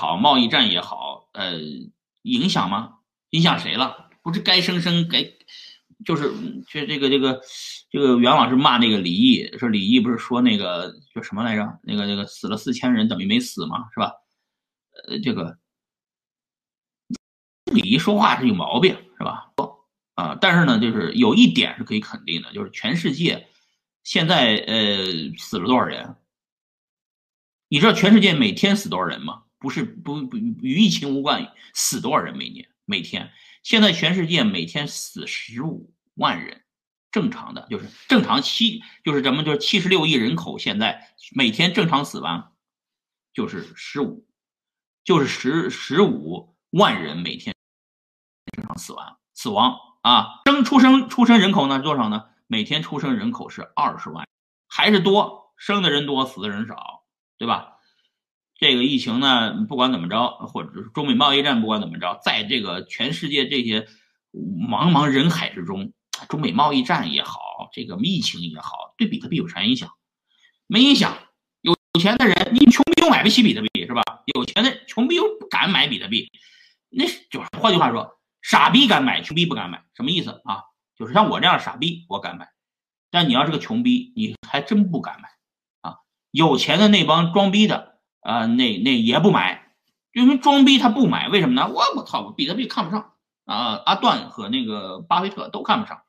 好，贸易战也好，呃，影响吗？影响谁了？不是该生生该，就是这这个这个这个袁老师骂那个李毅，说李毅不是说那个叫什么来着？那个那个死了四千人等于没死吗？是吧？呃，这个李毅说话是有毛病，是吧？啊，但是呢，就是有一点是可以肯定的，就是全世界现在呃死了多少人？你知道全世界每天死多少人吗？不是不不与疫情无关，死多少人每年每天？现在全世界每天死十五万人，正常的就是正常七就是咱们就是七十六亿人口，现在每天正常死亡就是十五，就是十十五万人每天正常死亡死亡啊！生出生出生人口呢多少呢？每天出生人口是二十万，还是多？生的人多，死的人少。对吧？这个疫情呢，不管怎么着，或者是中美贸易战，不管怎么着，在这个全世界这些茫茫人海之中，中美贸易战也好，这个疫情也好，对比特币有啥影响？没影响。有钱的人，你穷逼又买不起比特币，是吧？有钱的穷逼又不敢买比特币，那就是换句话说，傻逼敢买，穷逼不敢买，什么意思啊？就是像我这样傻逼，我敢买，但你要是个穷逼，你还真不敢买啊。有钱的那帮装逼的啊，那那也不买，因为装逼他不买，为什么呢？我我操，比特币看不上啊！阿段和那个巴菲特都看不上。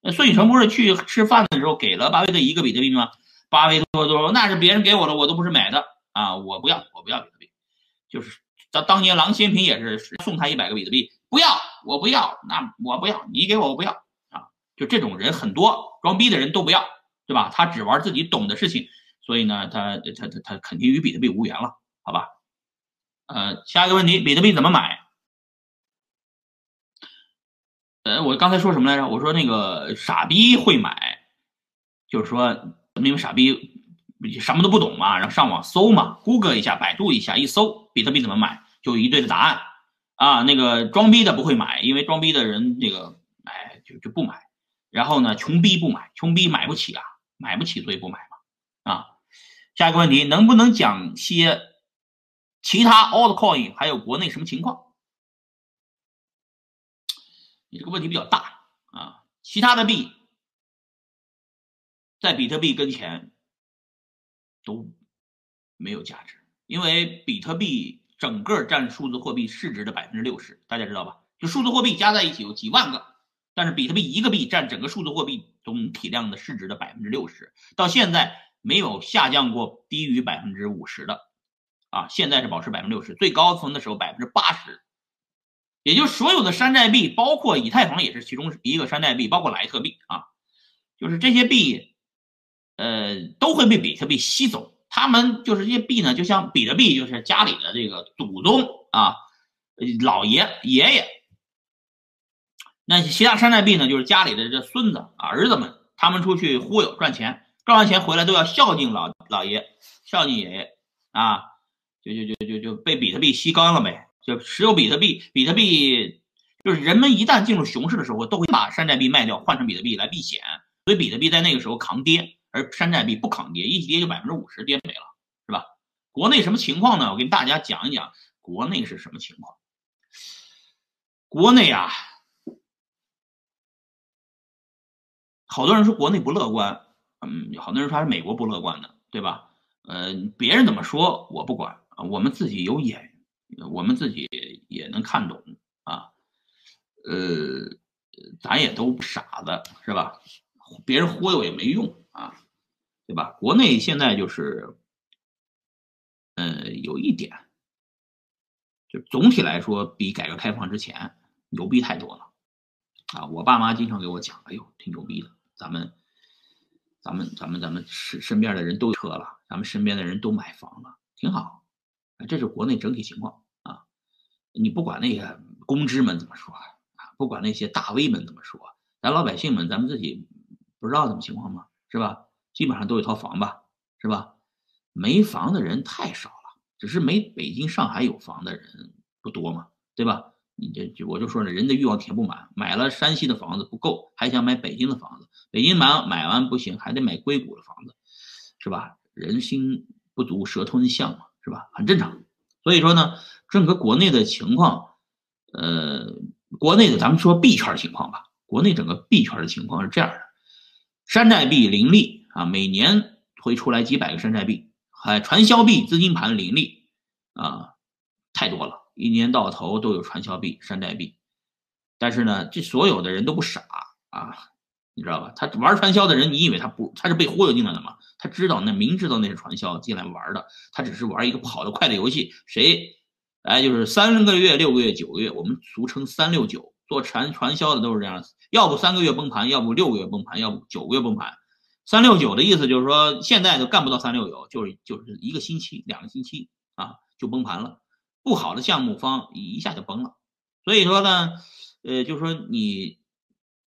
那孙宇晨不是去吃饭的时候给了巴菲特一个比特币吗？巴菲特说那是别人给我的，我都不是买的啊，我不要，我不要比特币。就是当当年郎咸平也是送他一百个比特币，不要，我不要，那我不要，你给我我不要啊！就这种人很多，装逼的人都不要，对吧？他只玩自己懂的事情。所以呢，他他他他肯定与比特币无缘了，好吧？呃，下一个问题，比特币怎么买？呃，我刚才说什么来着？我说那个傻逼会买，就是说因为傻逼什么都不懂嘛，然后上网搜嘛，Google 一下，百度一下，一搜比特币怎么买，就一堆的答案啊。那个装逼的不会买，因为装逼的人那个哎就就不买。然后呢，穷逼不买，穷逼买不起啊，买不起所以不买嘛啊。下一个问题，能不能讲些其他 altcoin 还有国内什么情况？你这个问题比较大啊。其他的币在比特币跟前都没有价值，因为比特币整个占数字货币市值的百分之六十，大家知道吧？就数字货币加在一起有几万个，但是比特币一个币占整个数字货币总体量的市值的百分之六十，到现在。没有下降过低于百分之五十的，啊，现在是保持百分之六十，最高峰的时候百分之八十，也就所有的山寨币，包括以太坊也是其中一个山寨币，包括莱特币啊，就是这些币，呃，都会被比特币吸走。他们就是这些币呢，就像比特币就是家里的这个祖宗啊，老爷爷爷，那其他山寨币呢，就是家里的这孙子儿子们，他们出去忽悠赚钱。赚完钱回来都要孝敬老老爷，孝敬爷爷啊，就就就就就被比特币吸干了呗。就持有比特币，比特币就是人们一旦进入熊市的时候，都会把山寨币卖掉换成比特币来避险，所以比特币在那个时候扛跌，而山寨币不扛跌，一跌就百分之五十跌没了，是吧？国内什么情况呢？我跟大家讲一讲国内是什么情况。国内啊，好多人说国内不乐观。嗯，好多人说还是美国不乐观的，对吧？呃，别人怎么说我不管，我们自己有眼，我们自己也能看懂啊。呃，咱也都不傻子，是吧？别人忽悠也没用啊，对吧？国内现在就是，呃，有一点，就总体来说比改革开放之前牛逼太多了啊！我爸妈经常给我讲，哎呦，挺牛逼的，咱们。咱们咱们咱们身身边的人都有车了，咱们身边的人都买房了，挺好。这是国内整体情况啊。你不管那些公知们怎么说啊，不管那些大 V 们怎么说，咱老百姓们，咱们自己不知道怎么情况吗？是吧？基本上都有套房吧，是吧？没房的人太少了，只是没北京、上海有房的人不多嘛，对吧？你这我就说了，人的欲望填不满，买了山西的房子不够，还想买北京的房子。北京买买完不行，还得买硅谷的房子，是吧？人心不足蛇吞象嘛，是吧？很正常。所以说呢，整个国内的情况，呃，国内的咱们说币圈情况吧，国内整个币圈的情况是这样的：山寨币林立啊，每年会出来几百个山寨币，还传销币资金盘林立啊，太多了，一年到头都有传销币、山寨币。但是呢，这所有的人都不傻啊，你知道吧？他玩传销的人，你以为他不他是被忽悠进来的吗？他知道那明知道那是传销进来玩的，他只是玩一个跑得快的游戏。谁，哎，就是三个月、六个月、九个月，我们俗称三六九。做传传销的都是这样，要不三个月崩盘，要不六个月崩盘，要不九个月崩盘。三六九的意思就是说，现在都干不到三六九，就是就是一个星期、两个星期啊就崩盘了，不好的项目方一下就崩了。所以说呢。呃，就是说你，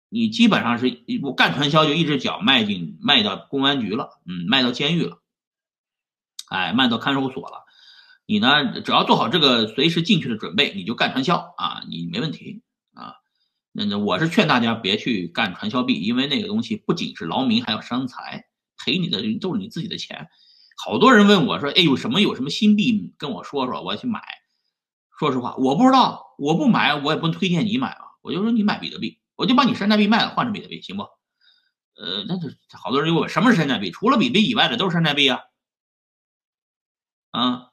你基本上是我干传销就一只脚迈进迈到公安局了，嗯，迈到监狱了，哎，迈到看守所了。你呢，只要做好这个随时进去的准备，你就干传销啊，你没问题啊。那那我是劝大家别去干传销币，因为那个东西不仅是劳民，还要伤财，赔你的都是你自己的钱。好多人问我说，哎，有什么有什么新币跟我说说，我要去买。说实话，我不知道，我不买，我也不推荐你买啊。我就说你买比特币，我就把你山寨币卖了，换成比特币，行不？呃，那就好多人就问，什么是山寨币？除了比特币以外的都是山寨币啊。啊，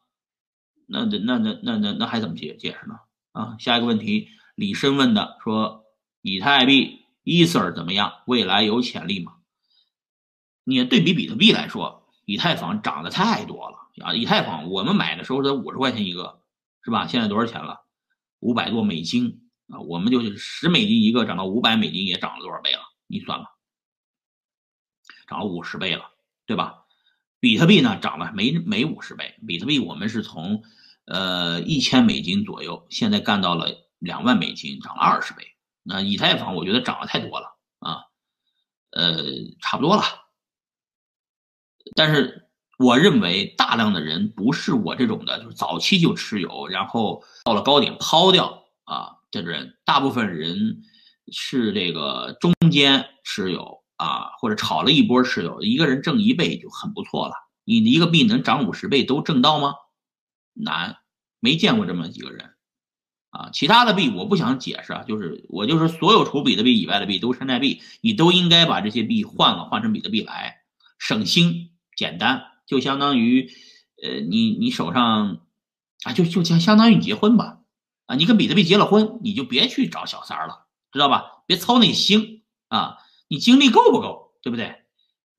那那那那那那还怎么解解释呢？啊，下一个问题，李生问的说，以太币 Ether 怎么样？未来有潜力吗？你对比比特币来说，以太坊涨得太多了啊！以太坊我们买的时候才五十块钱一个。是吧？现在多少钱了？五百多美金啊！我们就是十美金一个，涨到五百美金，也涨了多少倍了？你算吧，涨了五十倍了，对吧？比特币呢，涨了没没五十倍。比特币我们是从呃一千美金左右，现在干到了两万美金，涨了二十倍。那以太坊我觉得涨得太多了啊，呃，差不多了，但是。我认为大量的人不是我这种的，就是早期就持有，然后到了高点抛掉啊，这人大部分人是这个中间持有啊，或者炒了一波持有，一个人挣一倍就很不错了。你一个币能涨五十倍都挣到吗？难，没见过这么几个人啊。其他的币我不想解释啊，就是我就是所有除比特币以外的币都是山寨币，你都应该把这些币换了，换成比特币来，省心简单。就相当于，呃，你你手上啊，就就相相当于你结婚吧，啊，你跟比特币结了婚，你就别去找小三了，知道吧？别操那心啊，你精力够不够，对不对？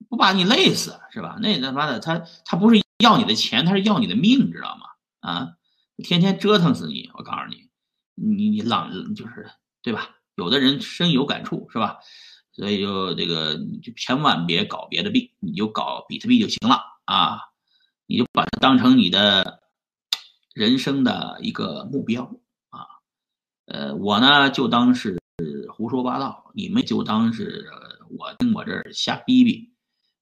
不把你累死是吧？那他妈的，他他不是要你的钱，他是要你的命，知道吗？啊，天天折腾死你，我告诉你，你你浪就是对吧？有的人深有感触是吧？所以就这个，你就千万别搞别的币，你就搞比特币就行了。啊，你就把它当成你的人生的一个目标。呃，我呢就当是胡说八道，你们就当是我听我这儿瞎逼逼。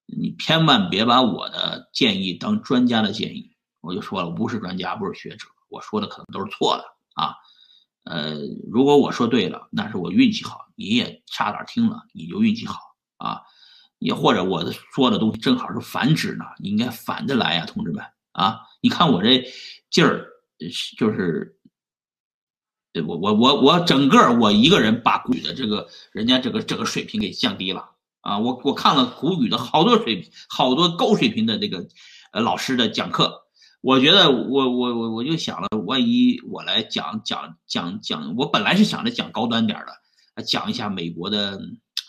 你千万别把我的建议当专家的建议。我就说了，我不是专家，不是学者，我说的可能都是错的啊。呃，如果我说对了，那是我运气好，你也差点听了，你就运气好啊。也或者我说的东西正好是反指呢，你应该反着来呀，同志们啊！你看我这劲儿，就是，我我我我整个我一个人把古语的这个人家这个这个水平给降低了啊！我我看了古语的好多水平，好多高水平的这个呃老师的讲课，我觉得我我我我就想了，万一我来讲讲讲讲，我本来是想着讲高端点的，讲一下美国的。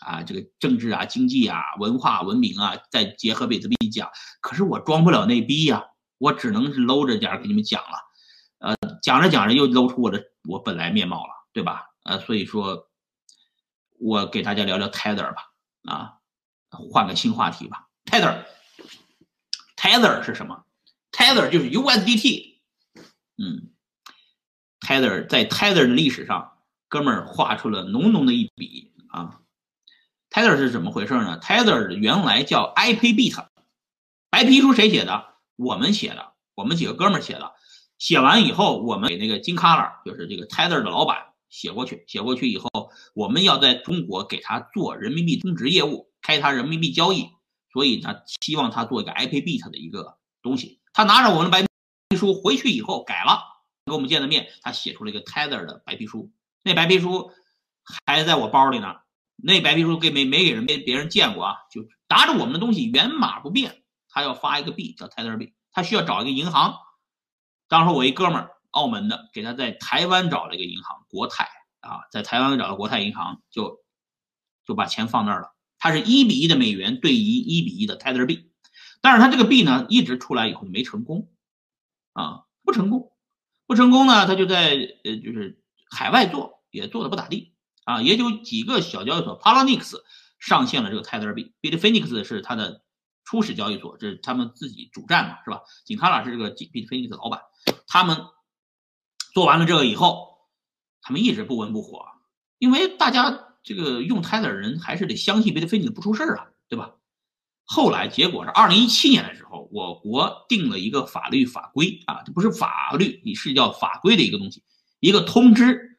啊，这个政治啊、经济啊、文化文明啊，再结合比特币讲，可是我装不了那逼呀，我只能是搂着点给你们讲了，讲着讲着又露出我的我本来面貌了，对吧？呃，所以说，我给大家聊聊 Tether 吧，啊，换个新话题吧，Tether，Tether 是什么？Tether 就是 USDT，嗯，Tether 在 Tether 的历史上，哥们儿画出了浓浓的一笔啊。Tether 是怎么回事呢？Tether 原来叫 IPBit，白皮书谁写的？我们写的，我们几个哥们儿写的。写完以后，我们给那个金 color，就是这个 Tether 的老板写过去。写过去以后，我们要在中国给他做人民币充值业务，开他人民币交易。所以呢，希望他做一个 IPBit 的一个东西。他拿着我们的白皮书回去以后改了，跟我们见了面，他写出了一个 Tether 的白皮书，那白皮书还在我包里呢。那白皮书给没没给人别别人见过啊，就拿着我们的东西原码不变，他要发一个币叫 Tether 币，他需要找一个银行。当时我一哥们儿澳门的，给他在台湾找了一个银行国泰啊，在台湾找了国泰银行，就就把钱放那儿了。它是一比一的美元对一一比一的 Tether 币，但是他这个币呢一直出来以后没成功啊，不成功，不成功呢，他就在呃就是海外做也做的不咋地。啊，也就几个小交易所 p a l a n i x 上线了这个 Tether 币，Bitfinex 是它的初始交易所，这是他们自己主站嘛，是吧？景卡拉是这个 Bitfinex 的老板，他们做完了这个以后，他们一直不温不火，因为大家这个用泰的人还是得相信 Bitfinex 不出事啊，对吧？后来结果是二零一七年的时候，我国定了一个法律法规啊，这不是法律，你是叫法规的一个东西，一个通知。